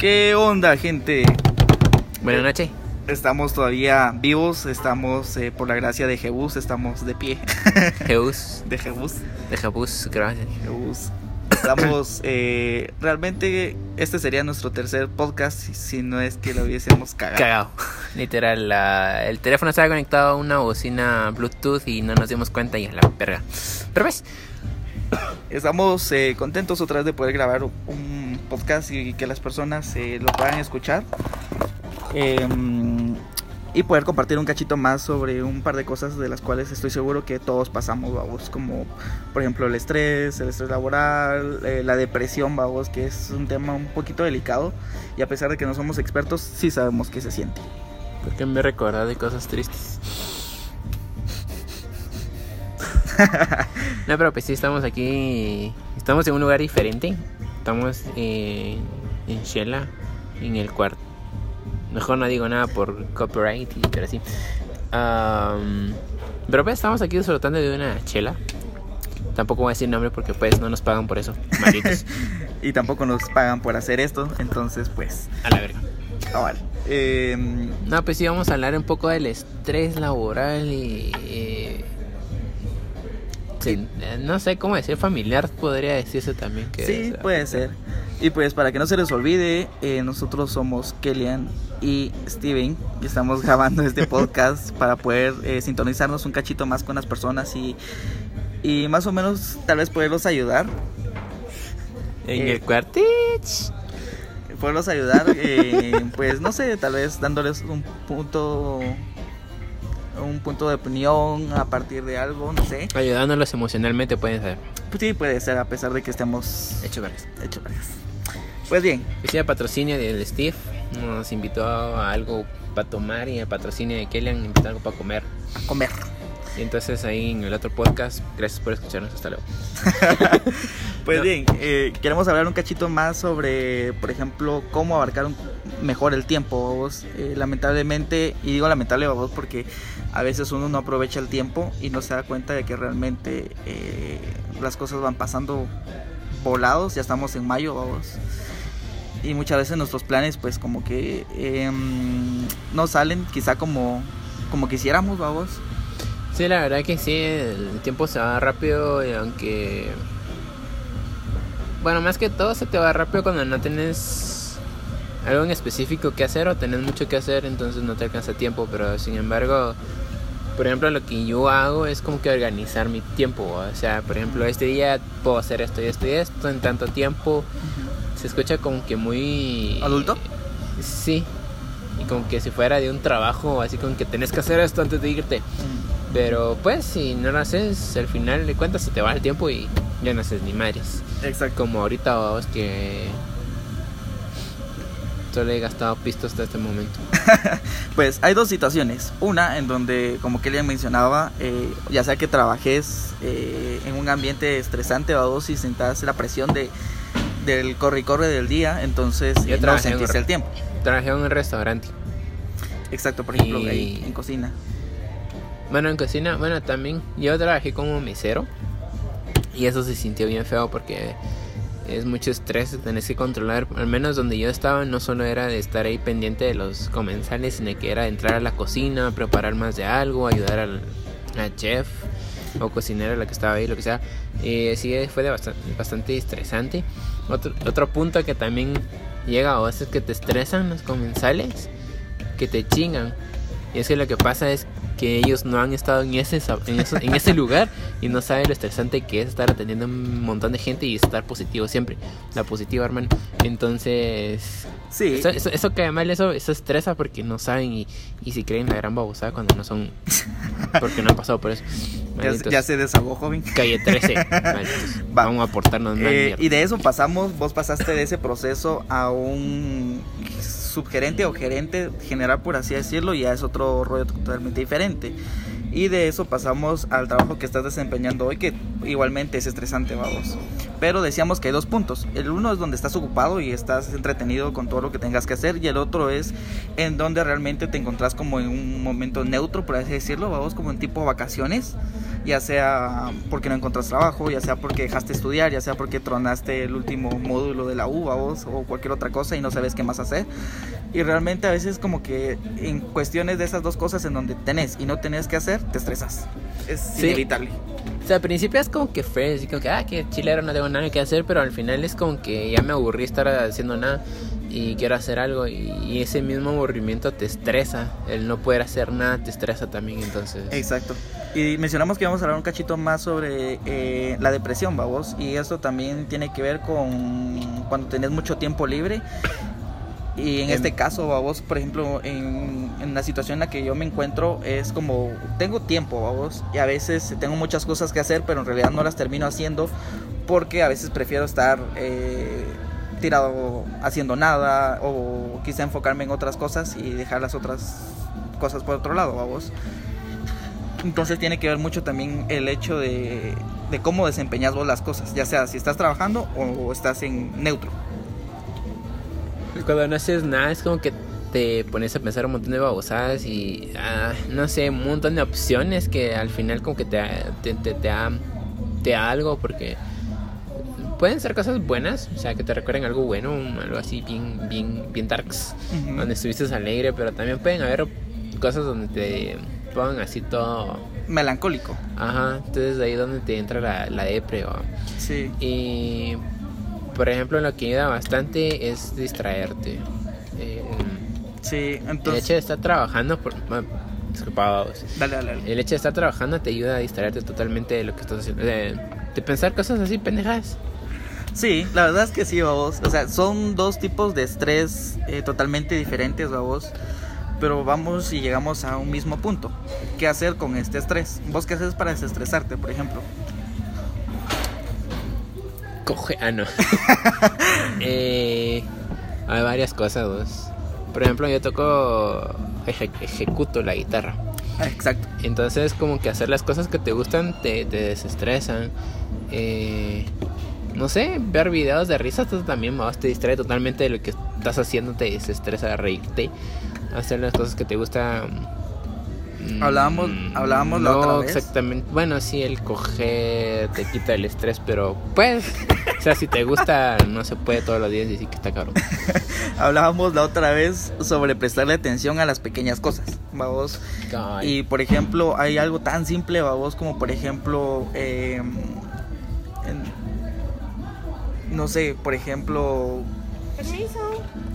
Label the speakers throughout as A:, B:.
A: ¿Qué onda, gente?
B: Buenas noches.
A: Estamos todavía vivos, estamos eh, por la gracia de Jebus, estamos de pie.
B: Jebus.
A: de Jebus.
B: De Jebus, gracias.
A: Jebus. Estamos, eh, realmente este sería nuestro tercer podcast si no es que lo hubiésemos cagado.
B: Cagado. Literal, la- el teléfono estaba conectado a una bocina Bluetooth y no nos dimos cuenta y a la verga. Pero ves,
A: Estamos eh, contentos otra vez de poder grabar un podcast y que las personas eh, lo puedan escuchar. Em, y poder compartir un cachito más sobre un par de cosas de las cuales estoy seguro que todos pasamos, vamos, como por ejemplo el estrés, el estrés laboral, eh, la depresión, vamos, que es un tema un poquito delicado y a pesar de que no somos expertos, sí sabemos que se siente.
B: porque me recuerda de cosas tristes. no, pero pues sí, estamos aquí. Estamos en un lugar diferente. Estamos eh, en Shela, en el cuarto. Mejor no digo nada por copyright, y- pero sí. Am, pero pues estamos aquí disfrutando de una chela. Tampoco voy a decir nombre porque pues no nos pagan por eso. Malditos.
A: y tampoco nos pagan por hacer esto, entonces pues,
B: A la verga.
A: vale. Em,
B: No, pues sí, vamos a hablar un poco del estrés laboral y... eh, sí, eh, no sé cómo decir, familiar podría decirse también que...
A: Sí, puede ser. Y pues para que no se les olvide, eh, nosotros somos Kellyan y Steven y estamos grabando este podcast para poder eh, sintonizarnos un cachito más con las personas y, y más o menos tal vez poderlos ayudar.
B: En
A: eh,
B: el cuartich.
A: Poderlos ayudar, eh, pues no sé, tal vez dándoles un punto un punto de opinión a partir de algo, no sé.
B: Ayudándolos emocionalmente pueden ser.
A: Pues sí, puede ser a pesar de que estemos
B: Hecho vergas.
A: hecho vergas. Pues bien,
B: Decía patrocinio del Steve. Nos invitó a algo para tomar y el patrocinio de Kellyan invitó algo para comer.
A: a comer.
B: Y entonces ahí en el otro podcast, gracias por escucharnos. Hasta luego.
A: Pues
B: No.
A: bien, eh, queremos hablar un cachito más sobre, por ejemplo, cómo abarcar un- mejor el tiempo. vos. Eh, lamentablemente, y digo lamentable vos porque a veces uno no aprovecha el tiempo y no se da cuenta de que realmente eh, las cosas van pasando volados. Ya estamos en mayo, vamos. Y muchas veces nuestros planes, pues, como que em, no salen quizá como, como quisiéramos, vamos.
B: Sí, la verdad que sí, el tiempo se va rápido y aunque... Bueno, más que todo se te va rápido cuando no tienes algo en específico que hacer o tenés mucho que hacer, entonces no te alcanza tiempo, pero sin embargo, por ejemplo, lo que yo hago es como que organizar mi tiempo, o sea, por ejemplo, este día puedo hacer esto y esto y esto en tanto tiempo, se escucha como que muy...
A: ¿Adulto?
B: Sí, y como que si fuera de un trabajo, así como que tenés que hacer esto antes de irte. Pero pues si no lo haces, al final de cuentas se te va el tiempo y ya no haces ni madres.
A: Exacto.
B: Como ahorita vos que solo he gastado pisto hasta este momento.
A: Pues hay dos situaciones. Una en donde, como Kelly mencionaba, eh, ya sea que trabajes eh, en un ambiente estresante o dos y sientas la presión de, del corre y corre del día, entonces
B: Yo
A: eh, no
B: un-
A: el tiempo.
B: Trabajé en un restaurante.
A: Exacto, por ejemplo,
B: Y-
A: ahí en cocina.
B: Bueno, en cocina, bueno, también yo trabajé como mesero y eso se sintió bien feo porque es mucho estrés, tenés que controlar, al menos donde yo estaba no solo era de estar ahí pendiente de los comensales, sino que era entrar a la cocina, preparar más de algo, ayudar al, al chef o cocinera la que estaba ahí, lo que sea. Y sí, fue de bastante, bastante estresante. Otro, otro punto que también llega a veces que te estresan los comensales, que te chingan. Y es que lo que pasa es que ellos no han estado en ese, en, eso- en ese lugar y no saben lo estresante que es estar atendiendo a un montón de gente y estar positivo siempre. La positiva, hermano. Entonces,
A: Sí,
B: eso, eso, eso que mal, eso, eso estresa porque no saben y, y si creen la gran babosada cuando no son. Porque no han pasado por eso.
A: ya,
B: Malditos.
A: ya se desahogó, joven.
B: Calle 13. malditos.
A: Va.
B: Vamos a aportarnos
A: Eh, y de eso pasamos, vos pasaste de ese proceso a un subgerente o gerente general, por así decirlo, y ya es otro rollo totalmente diferente. Y de eso pasamos al trabajo que estás desempeñando hoy, que igualmente es estresante, vamos. Pero decíamos que hay dos puntos. El uno es donde estás ocupado y estás entretenido con todo lo que tengas que hacer. Y el otro es en donde realmente te encontrás como en un momento neutro, por así decirlo. Vamos como en tipo vacaciones. Ya sea porque no encontrás trabajo, ya sea porque dejaste estudiar, ya sea porque tronaste el último módulo de la U, vos, o cualquier otra cosa y no sabes qué más hacer. Y realmente a veces como que en cuestiones de esas dos cosas en donde tenés y no tenés que hacer, te estresas. Es
B: Sí.
A: inevitable.
B: Sea, al principio es como que fresh, así como que, ah, que chilero, no tengo nada que hacer, pero al final es como que ya me aburrí estar haciendo nada y quiero hacer algo y, y ese mismo aburrimiento te estresa, el no poder hacer nada te estresa también, entonces...
A: Exacto. Y mencionamos que vamos a hablar un cachito más sobre eh, la depresión, vamos. Y esto también tiene que ver con cuando tenés mucho tiempo libre. Y en este caso, vamos, por ejemplo, en, en la situación en la que yo me encuentro, es como, tengo tiempo, vamos, y a veces tengo muchas cosas que hacer, pero en realidad no las termino haciendo porque a veces prefiero estar eh, tirado haciendo nada o quizá enfocarme en otras cosas y dejar las otras cosas por otro lado, vamos. Entonces tiene que ver mucho también el hecho de, de cómo desempeñas vos las cosas, ya sea si estás trabajando o estás en neutro.
B: Cuando no haces nada es como que te pones a pensar un montón de babosadas y ah, no sé, un montón de opciones que al final como que te, te, te, te da, te da algo porque pueden ser cosas buenas, o sea, que te recuerden algo bueno, algo así bien, bien, bien darks,
A: Ujú.
B: donde estuviste alegre, pero también pueden haber cosas donde te pongan así todo,
A: Melancólico.
B: ajá, entonces ahí donde te entra la, la depre o...
A: Sí.
B: Y por ejemplo, lo que ayuda bastante es distraerte. Eh,
A: Sí,
B: el
A: entonces...
B: hecho de estar trabajando, por, ah, disculpa, vamos.
A: Dale, dale, dale.
B: el hecho de estar trabajando te ayuda a distraerte totalmente de lo que estás haciendo, de, de pensar cosas así pendejas.
A: Sí, la verdad es que sí, vos. O sea, son dos tipos de estrés eh, totalmente diferentes, vos. Pero vamos y llegamos a un mismo punto. ¿Qué hacer con este estrés? ¿Vos qué haces para desestresarte, por ejemplo?
B: Coge, ah, no. eh, hay varias cosas. Por ejemplo, yo toco, eje- ejecuto la guitarra.
A: Ah, Exacto.
B: Entonces, como que hacer las cosas que te gustan te, te desestresan. Eh, no sé, ver videos de risas también vos, te distrae totalmente de lo que estás haciendo, te desestresa reírte. Hacer las cosas que te gustan. Mm,
A: Hablábamos- hablábamos la
B: no
A: otra vez.
B: exactamente. Bueno, sí, el coger te quita el estrés, pero pues, o sea, si te gusta, no se puede todos los días decir que está cabrón.
A: Hablábamos la otra vez sobre prestarle atención a las pequeñas cosas, vamos. Y por ejemplo, hay algo tan simple, vos, como por ejemplo, eh, en- no sé, por ejemplo,
C: Permiso.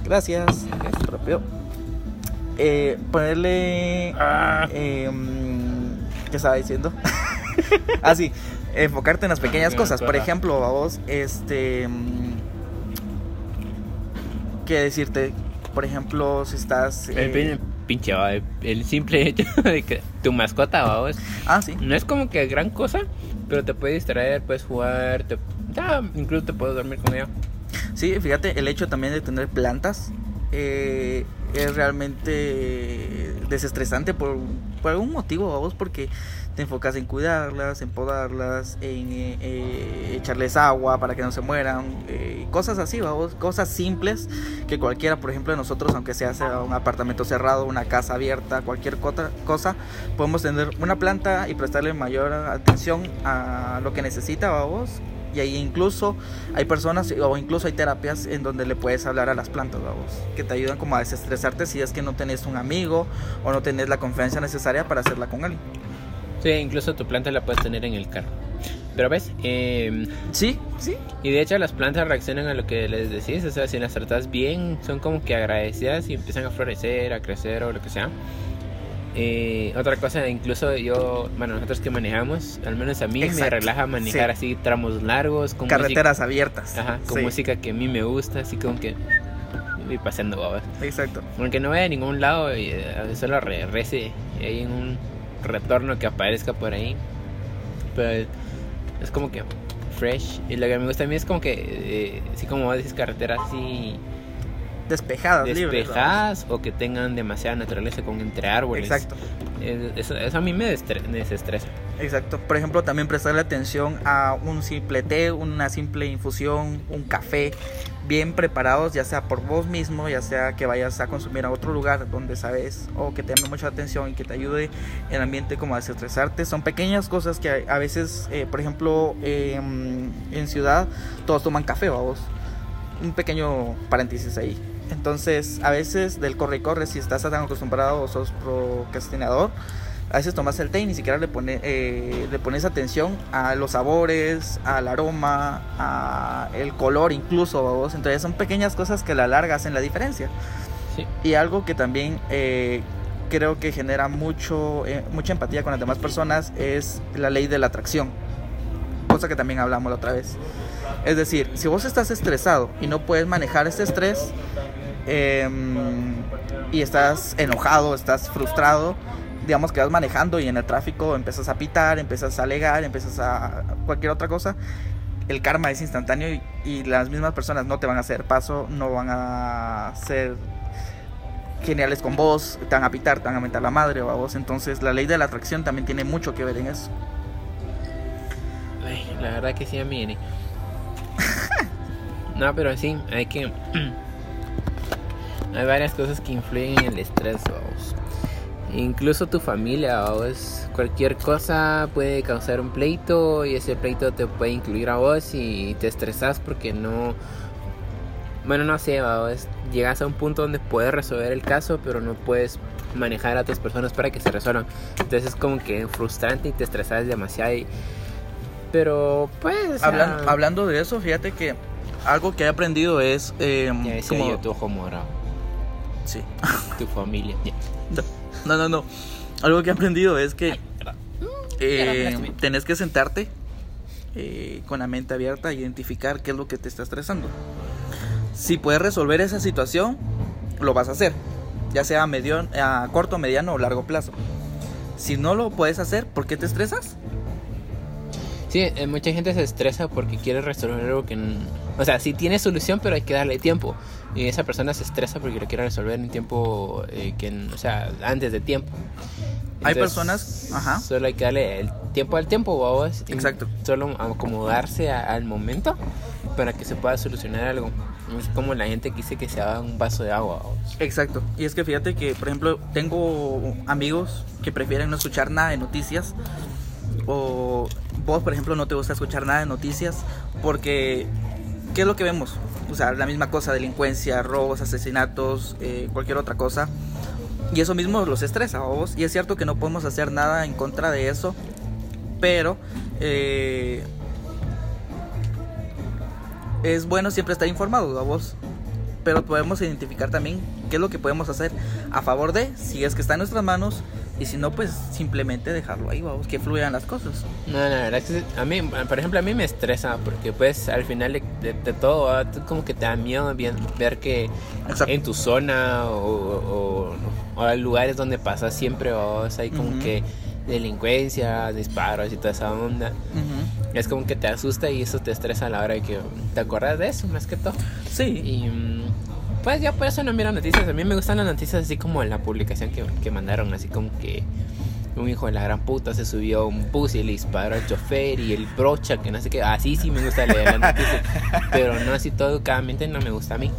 A: gracias, gracias, propio. Eh, ponerle, eh, ¿qué estaba diciendo? ah, sí, enfocarte en las pequeñas cosas. Por ejemplo, vos, este, ¿qué decirte? Por ejemplo, si estás,
B: El
A: eh,
B: pin- pinche, el, el simple hecho de que tu mascota, vamos,
A: ah, sí.
B: no es como que gran cosa, pero te puede distraer, puedes jugar, te, ya, incluso te puedes dormir con ella.
A: Sí, fíjate, el hecho también de tener plantas eh, es realmente desestresante por, por algún motivo, vamos, porque te enfocas en cuidarlas, en podarlas, en eh, eh, echarles agua para que no se mueran, cosas así, vamos, cosas simples que cualquiera, por ejemplo, de nosotros, aunque sea, un apartamento cerrado, una casa abierta, cualquier cosa, podemos tener una planta y prestarle mayor atención a lo que necesita, vamos. Y ahí incluso hay personas o incluso hay terapias en donde le puedes hablar a las plantas, vamos, que te ayudan como a desestresarte si es que no tenés un amigo o no tenés la confianza necesaria para hacerla con alguien.
B: Sí, incluso tu planta la puedes tener en el carro. Pero ves, Eh,
A: Sí, sí.
B: y de hecho las plantas reaccionan a lo que les decís, o sea, si las tratas bien, son como que agradecidas y empiezan a florecer, a crecer o lo que sea. Eh, otra cosa, incluso yo, bueno, nosotros que manejamos, al menos a mí me relaja manejar así tramos largos, con
A: Carreteras abiertas.
B: ajá, con
A: Sí,
B: música que a mí me gusta, así como que voy paseando babas.
A: Exacto.
B: Aunque no vaya a ningún lado, y, eh, solo re- rece y hay un retorno que aparezca por ahí. Pero es como que fresh. Y lo que me gusta a mí es como que, eh, así como vos decís, carreteras así
A: Despejadas, libres.
B: despejadas o que tengan demasiada naturaleza con entre árboles.
A: Exacto.
B: Eso, eso a mí me desestresa.
A: Exacto. Por ejemplo, también prestarle atención a un simple té, una simple infusión, un café, bien preparados, ya sea por vos mismo, ya sea que vayas a consumir a otro lugar donde sabes o que te llame mucha atención y que te ayude en el ambiente como a desestresarte. Son pequeñas cosas que a veces, eh, por ejemplo, em, en ciudad todos toman café, vos. Un pequeño paréntesis ahí. Entonces, a veces del corre y corre, si estás tan acostumbrado o sos procrastinador, a veces tomas el té y ni siquiera le, pone, eh, le pones atención a los sabores, al aroma, a el color incluso, ¿vos? Entonces son pequeñas cosas que a la larga hacen la diferencia. Y algo que también eh, creo que genera mucho, eh, mucha empatía con las demás personas es la ley de la atracción. Cosa que también hablamos la otra vez. Es decir, si vos estás estresado y no puedes manejar ese estrés em, y estás enojado, estás frustrado, digamos que vas manejando y en el tráfico empiezas a pitar, empiezas a alegar, empiezas a cualquier otra cosa, el karma es instantáneo y, las mismas personas no te van a hacer paso, no van a ser geniales con vos, te van a pitar, te van a mentar la madre o a vos. Entonces la ley de la atracción también tiene mucho que ver en eso.
B: la verdad que sí, mí. No, pero sí, hay que... hay varias cosas que influyen en el estrés, vamos. Incluso tu familia es cualquier cosa puede causar un pleito y ese pleito te puede incluir a vos y te estresas porque no bueno no sé vos llegas a un punto donde puedes resolver el caso pero no puedes manejar a otras personas para que se resuelvan. Entonces es como que frustrante y te estresas demasiado pero pues
A: hablando, hablando de eso fíjate que algo que he aprendido es eh,
B: como yo tu ojo morado
A: sí
B: tu familia
A: no, no, no. Algo que he aprendido es que eh, tenés que sentarte eh, con la mente abierta e identificar qué es lo que te está estresando. Si puedes resolver esa situación, lo vas a hacer, ya sea a, medio, a corto, mediano o largo plazo. Si no lo puedes hacer, ¿por qué te estresas?
B: Sí, eh, mucha gente se estresa porque quiere resolver algo que... O sea, sí tiene solución, pero hay que darle tiempo. Y esa persona se estresa porque lo quiere resolver en tiempo eh, que... O sea, antes de tiempo.
A: hay personas... Ajá.
B: Solo hay que darle el tiempo al tiempo, vos.
A: Exacto.
B: Solo acomodarse al momento para que se pueda solucionar algo. Es como la gente que dice que se haga un vaso de agua.
A: Exacto. Y es que fíjate que, por ejemplo, tengo amigos que prefieren no escuchar nada de noticias o vos, por ejemplo, no te gusta escuchar nada de noticias porque ¿qué es lo que vemos? O sea, la misma cosa, delincuencia, robos, asesinatos, eh, cualquier otra cosa. Y eso mismo los estresa, vos. Y es cierto que no podemos hacer nada en contra de eso, pero eh, es bueno siempre estar informado, vos. Pero podemos identificar también qué es lo que podemos hacer a favor de, si es que está en nuestras manos, y si no, pues simplemente dejarlo ahí, vamos, que fluyan las cosas.
B: No, la verdad que a mí, por ejemplo, a mí me estresa porque pues al final de, todo, ah, como que te da miedo ver que en tu zona o, o, hay lugares donde pasas siempre, o hay como que delincuencia, disparos y toda esa onda. Es como que te asusta y eso te estresa a la hora de que te acuerdas de eso, más que todo.
A: Sí.
B: Y mm, pues yo por eso no miro noticias. A mí me gustan las noticias así como la publicación que, que mandaron, así como que un hijo de la gran puta se subió a un bus y le disparó al chofer y el brocha, que no sé qué. Así sí me gusta leer las noticias. pero no así todo educadamente, no me gusta a mí.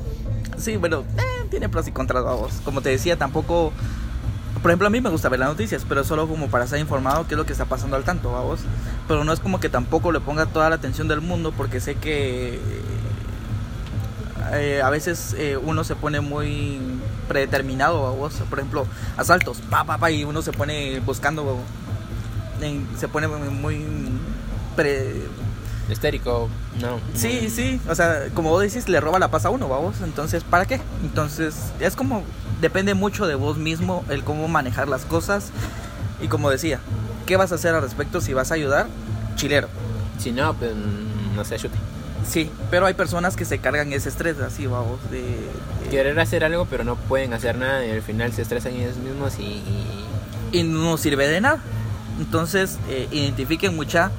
A: Sí, bueno, eh, tiene pros y contras. Como te decía, tampoco. Por ejemplo, a mí me gusta ver las noticias, pero solo como para estar informado qué es lo que está pasando al tanto, vos. Pero no es como que tampoco le ponga toda la atención del mundo porque sé que eh, a veces eh, uno se pone muy predeterminado, vos, por ejemplo, asaltos, pa, pa, pa, y uno se pone buscando, se pone muy pre...
B: Histérico, no.
A: Sí, sí, o sea, como vos decís, le roba la paz a uno, vamos, entonces, ¿para qué? Entonces, es como, depende mucho de vos mismo el cómo manejar las cosas, y como decía, ¿qué vas a hacer al respecto si vas a ayudar? Chilero.
B: Si no, pues no sé, chute.
A: Sí, pero hay personas que se cargan ese estrés, así, vamos, de,
B: Querer hacer algo, pero no pueden hacer nada y al final se estresan ellos mismos y...
A: Y, no sirve de nada. Entonces, eh, identifiquen mucha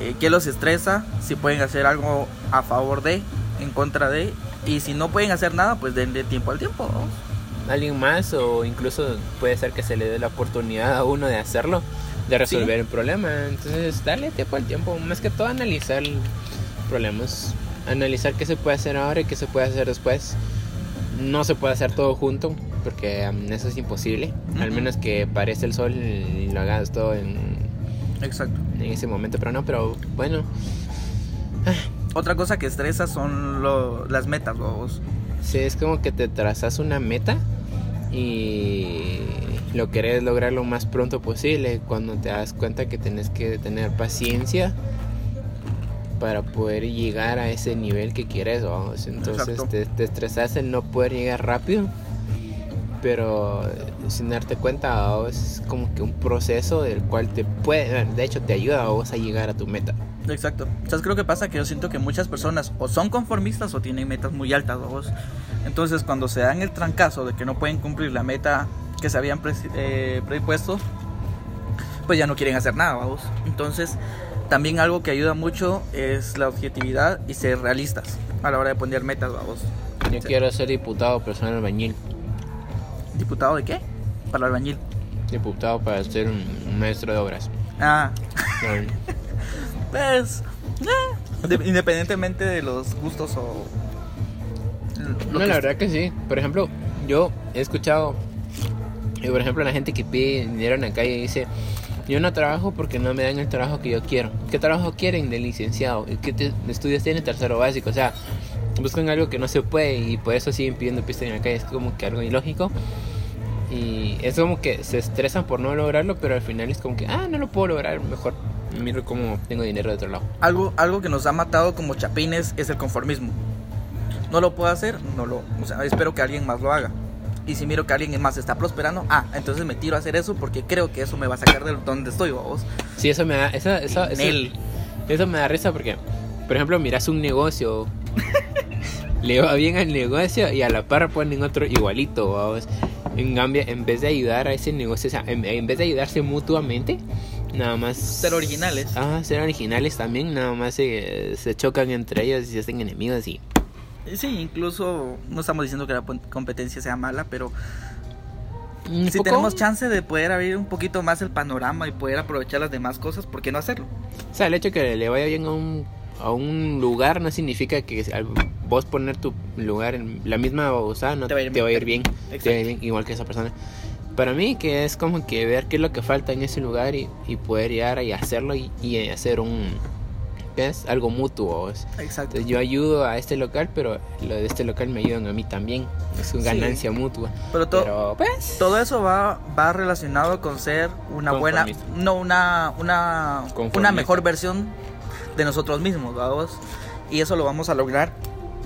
A: eh, qué los estresa, si pueden hacer algo a favor de, en contra de, y si no pueden hacer nada, pues denle tiempo al tiempo,
B: alguien más o incluso puede ser que se le dé la oportunidad a uno de hacerlo, de resolver el problema. Entonces, darle tiempo al tiempo, más que todo analizar problemas, analizar qué se puede hacer ahora y qué se puede hacer después. No se puede hacer todo junto, porque um, eso es imposible, al menos que parece el sol y lo hagas todo en,
A: Exacto.
B: en ese momento, pero no, pero bueno.
A: Otra cosa que estresa son lo- las metas, vos.
B: Sí, es como que te trazas una meta y lo querés lograr lo más pronto posible cuando te das cuenta que tenés que tener paciencia para poder llegar a ese nivel que quieres, vamos. Entonces te, te estresas en no poder llegar rápido, pero sin darte cuenta, vamos, es como que un proceso del cual te puede, de hecho te ayuda a vos a llegar a tu meta.
A: Exacto. ¿Sabes creo que pasa? Que yo siento que muchas personas o son conformistas o tienen metas muy altas, vos. Entonces, cuando se dan el trancazo de que no pueden cumplir la meta que se habían pre- eh, pues ya no quieren hacer nada, vamos. Entonces, también algo que ayuda mucho es la objetividad y ser realistas a la hora de poner metas, vamos.
B: Yo
A: Sí.
B: quiero ser diputado personal albañil,
A: ¿Diputado de qué? Para el albañil.
B: diputado para ser un, maestro de obras.
A: Ah,
B: No,
A: pues, eh, de- independientemente de los gustos o...
B: No, la verdad que sí. Por ejemplo, yo he escuchado, eh, por ejemplo, la gente que pide dinero en la calle y dice, yo no trabajo porque no me dan el trabajo que yo quiero. ¿Qué trabajo quieren de licenciado? ¿Y ¿Qué te- estudios tienen tercero básico? O sea, buscan algo que no se puede y por eso siguen pidiendo pista en la calle. Es como que algo ilógico. Y es como que se estresan por no lograrlo, pero al final es como que, ah, no lo puedo lograr, mejor miro cómo tengo dinero de otro lado.
A: algo, algo que nos ha matado como chapines es el conformismo. No lo puedo hacer, no lo, o sea, espero que alguien más lo haga. Y si miro que alguien más está prosperando, ah, entonces me tiro a hacer eso porque creo que eso me va a sacar de donde estoy, vos.
B: Sí, eso me da, eso, eso, eso- eso me da risa porque, por ejemplo, miras un negocio, le va bien al negocio y a la par ponen otro igualito, vamos. En cambio, en vez de ayudar a ese negocio, o sea, en, en vez de ayudarse mutuamente, nada más...
A: Ser originales.
B: Ah, ser originales también, nada más se, se chocan entre ellos y se hacen enemigos y...
A: Sí, incluso no estamos diciendo que la competencia sea mala, pero si
B: poco-
A: tenemos chance de poder abrir un poquito más el panorama y poder aprovechar las demás cosas, ¿por qué no hacerlo?
B: O sea, el hecho que le vaya bien a un, a un lugar no significa que al vos poner tu lugar en la misma babosada no
A: Te va a ir
B: te va a ir
A: bien.
B: Te va a ir bien igual que esa persona. Para mí que es como que ver qué es lo que falta en ese lugar y, y poder llegar y hacerlo y, y hacer un... ¿qué es? Algo mutuo.
A: Exacto.
B: Entonces yo ayudo a este local, pero lo de este local me ayudan a mí también. Es una
A: Sí.
B: ganancia mutua.
A: Pero, to-
B: Pero pues...
A: todo eso va, va relacionado con ser una buena, no una, una, una mejor versión de nosotros mismos, vamos. Y eso lo vamos a lograr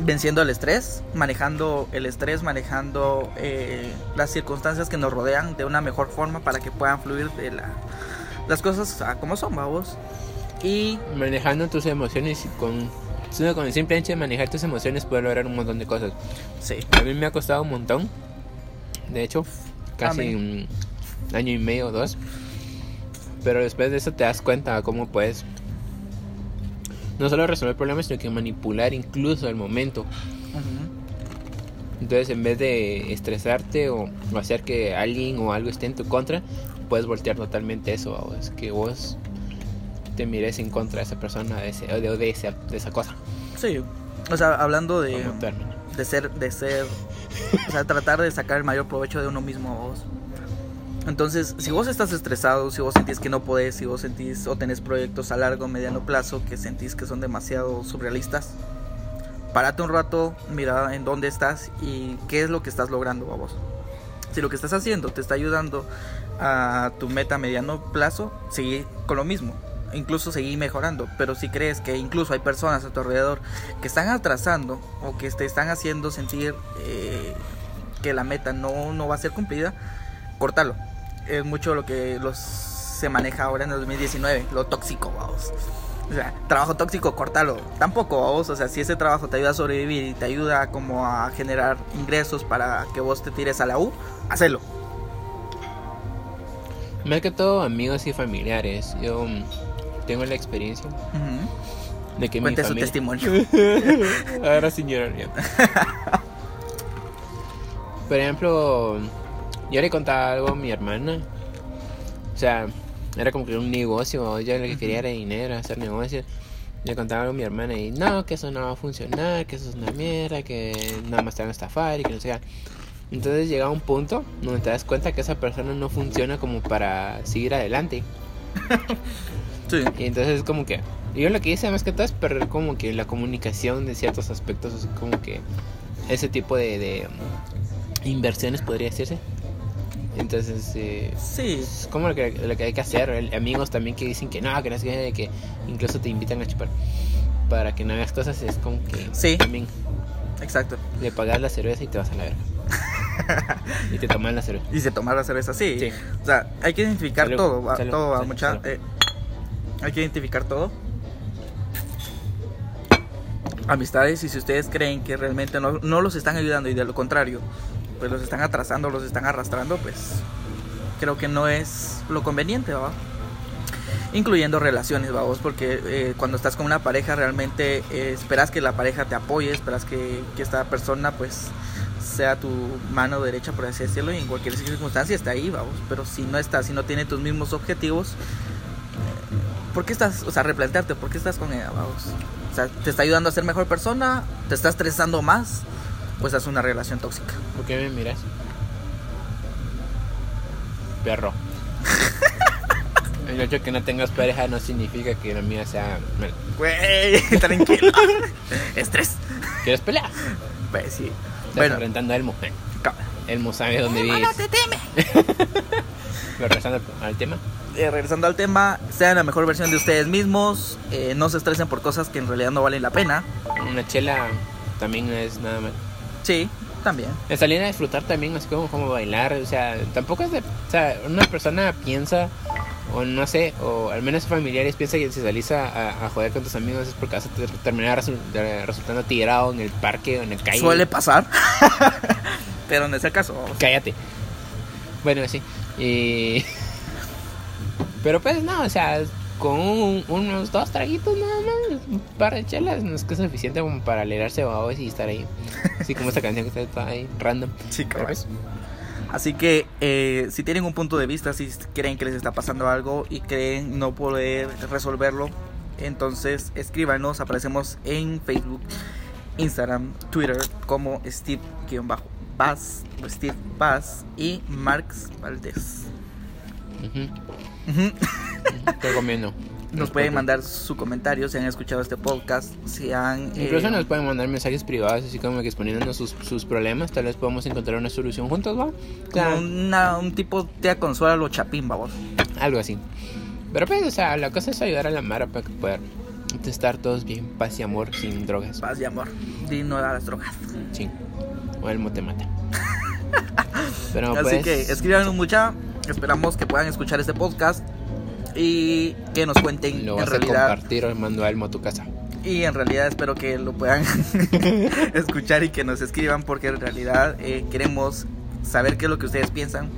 A: venciendo el estrés, manejando el estrés, manejando eh, las circunstancias que nos rodean de una mejor forma para que puedan fluir de la, las cosas a como son, vamos. Y
B: manejando tus emociones y con, con el simple hecho de manejar tus emociones puedes lograr un montón de cosas.
A: sí,
B: A mí me ha costado un montón. De hecho, casi un año y medio o dos. Pero después de eso te das cuenta cómo puedes no solo resolver problemas, sino que manipular incluso el momento. Entonces, en vez de estresarte o, hacer que alguien o algo esté en tu contra, puedes voltear totalmente eso. Es que vos te mires en contra de esa persona de, ese, o de, de esa, de esa cosa.
A: sí. O sea, hablando de, de ser, de ser, o sea, tratar de sacar el mayor provecho de uno mismo vos. Entonces, si vos estás estresado, si vos sentís que no podés, si vos sentís o tenés proyectos a largo o mediano plazo que sentís que son demasiado surrealistas, párate un rato, mira en dónde estás y qué es lo que estás logrando a vos. Si lo que estás haciendo te está ayudando a tu meta a mediano plazo, seguí con lo mismo. Incluso seguir mejorando. Pero si crees que incluso hay personas a tu alrededor que están atrasando o que te están haciendo sentir eh, que la meta no, no va a ser cumplida, córtalo. Es mucho lo que los, se maneja ahora en el 2019, lo tóxico, vamos. O sea, trabajo tóxico, córtalo. Tampoco, vamos. O sea, si ese trabajo te ayuda a sobrevivir y te ayuda como a generar ingresos para que vos te tires a la U, hacelo.
B: Más que todo amigos y familiares. Yo tengo la experiencia de que
A: Cuente
B: mi
A: su
B: familia...
A: testimonio.
B: Ahora sin llorar por ejemplo, yo le contaba algo a mi hermana. O sea, era como que un negocio, yo lo que quería era dinero, hacer negocios. Le contaba algo a mi hermana y no, que eso no va a funcionar, que eso es una mierda, que nada más te van a estafar y que no qué. Entonces llega un punto donde te das cuenta que esa persona no funciona como para seguir adelante.
A: Sí.
B: Y entonces es como que. Yo lo que hice más que todo es perder como que la comunicación de ciertos aspectos, así como que ese tipo de, de um, inversiones podría decirse. Entonces, eh,
A: Sí.
B: es como lo que, lo que hay que hacer. El- amigos también que dicen que no, que no es que, que incluso te invitan a chupar para que no hagas cosas. Es como que
A: Sí.
B: también
A: Exacto.
B: le pagas la cerveza y te vas a la verga. y te toman la cerveza.
A: Y se tomar la cerveza, sí.
B: Sí.
A: O sea, hay que identificar
B: Salud,
A: todo,
B: salud,
A: todo,
B: salud,
A: mucha. eh, hay que identificar todo. Amistades, y si ustedes creen que realmente no, no los están ayudando y de lo contrario, pues los están atrasando, los están arrastrando, pues creo que no es lo conveniente, ¿va? Incluyendo relaciones, vamos, porque eh, cuando estás con una pareja realmente eh, esperas que la pareja te apoye, esperas que, que esta persona pues sea tu mano derecha, por así decirlo, y en cualquier circunstancia está ahí, vamos. Pero si no está, si no tiene tus mismos objetivos, ¿por qué estás, o sea, replantearte, por qué estás con ella, vamos? O sea, ¿te está ayudando a ser mejor persona? ¿Te está estresando más? Pues es una relación tóxica.
B: ¿Por qué me miras? Perro. El hecho de que no tengas pareja no significa que la mía sea.
A: Güey, tranquilo. Estrés.
B: ¿Quieres pelear?
A: Pues sí.
B: Estás
A: Bueno,
B: rentando a Elmo. Eh. Elmo sabe dónde vives.
A: no te teme.
B: Pero regresando al tema.
A: Eh, regresando al tema, sean la mejor versión de ustedes mismos, eh, no se estresen por cosas que en realidad no valen la pena.
B: Una chela también no es nada mal.
A: Sí, también.
B: Salir a disfrutar también es como, como bailar. O sea, tampoco es de. O sea, una persona piensa, o no sé, o al menos familiares piensan que si salís a, a- a joder con tus amigos es porque vas a ter- terminar resu- resultando tirado en el parque o en el calle.
A: Suele pasar. Pero no es el caso.
B: Cállate. Bueno, sí. Y... Pero pues no, o sea, con un- unos dos traguitos nada más, un par de chelas, no es que es suficiente como para alegrarse babos y estar ahí. Así como esta canción que está ahí, random.
A: Sí, cabal.
B: pues,
A: Así que eh, si tienen un punto de vista, si creen que les está pasando algo y creen no poder resolverlo, entonces escríbanos. Aparecemos en Facebook, Instagram, Twitter como Steve-Bass, Steve Bass y Marx Valdés.
B: Ujú,
A: Ujú.
B: estoy comiendo.
A: Nos pueden mandar su comentario si han escuchado este podcast, si han... eh,
B: Incluso nos pueden mandar mensajes privados, así como que exponiéndonos sus, sus problemas. Tal vez podamos encontrar una solución juntos, ¿va? O sea,
A: como una- un tipo de consuela lo chapín, vamos.
B: algo así. Pero pues, o sea, la cosa es ayudar a la Mara para que puedan estar todos bien, paz y amor, sin drogas.
A: Paz y amor. Y no a las drogas.
B: Sí. O el te mata. Pero
A: Así
B: pues,
A: que escríbanos mucha. Esperamos que puedan escuchar este podcast y que nos cuenten
B: lo
A: en
B: vas a
A: realidad.
B: compartir o mando a Elmo a tu casa.
A: Y en realidad espero que lo puedan escuchar y que nos escriban porque en realidad eh, queremos saber qué es lo que ustedes piensan.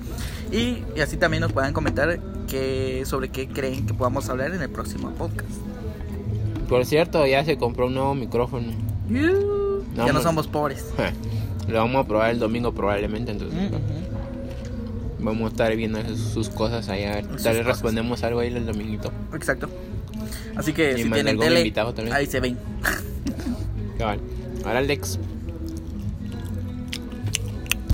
A: Y, y así también nos puedan comentar que, sobre qué creen que podamos hablar en el próximo podcast.
B: Por cierto, ya se compró un nuevo micrófono.
A: ya no
B: Vamos.
A: somos pobres.
B: Lo vamos a probar el domingo probablemente, entonces
A: Ujú.
B: Vamos a estar viendo sus, cosas ahí. A ver,
A: Sus
B: tal vez respondemos algo ahí el dominguito.
A: Exacto. Así que
B: Y
A: si tienen
B: algún
A: tele,
B: invitado también.
A: ahí se ven.
B: Ahora Alex.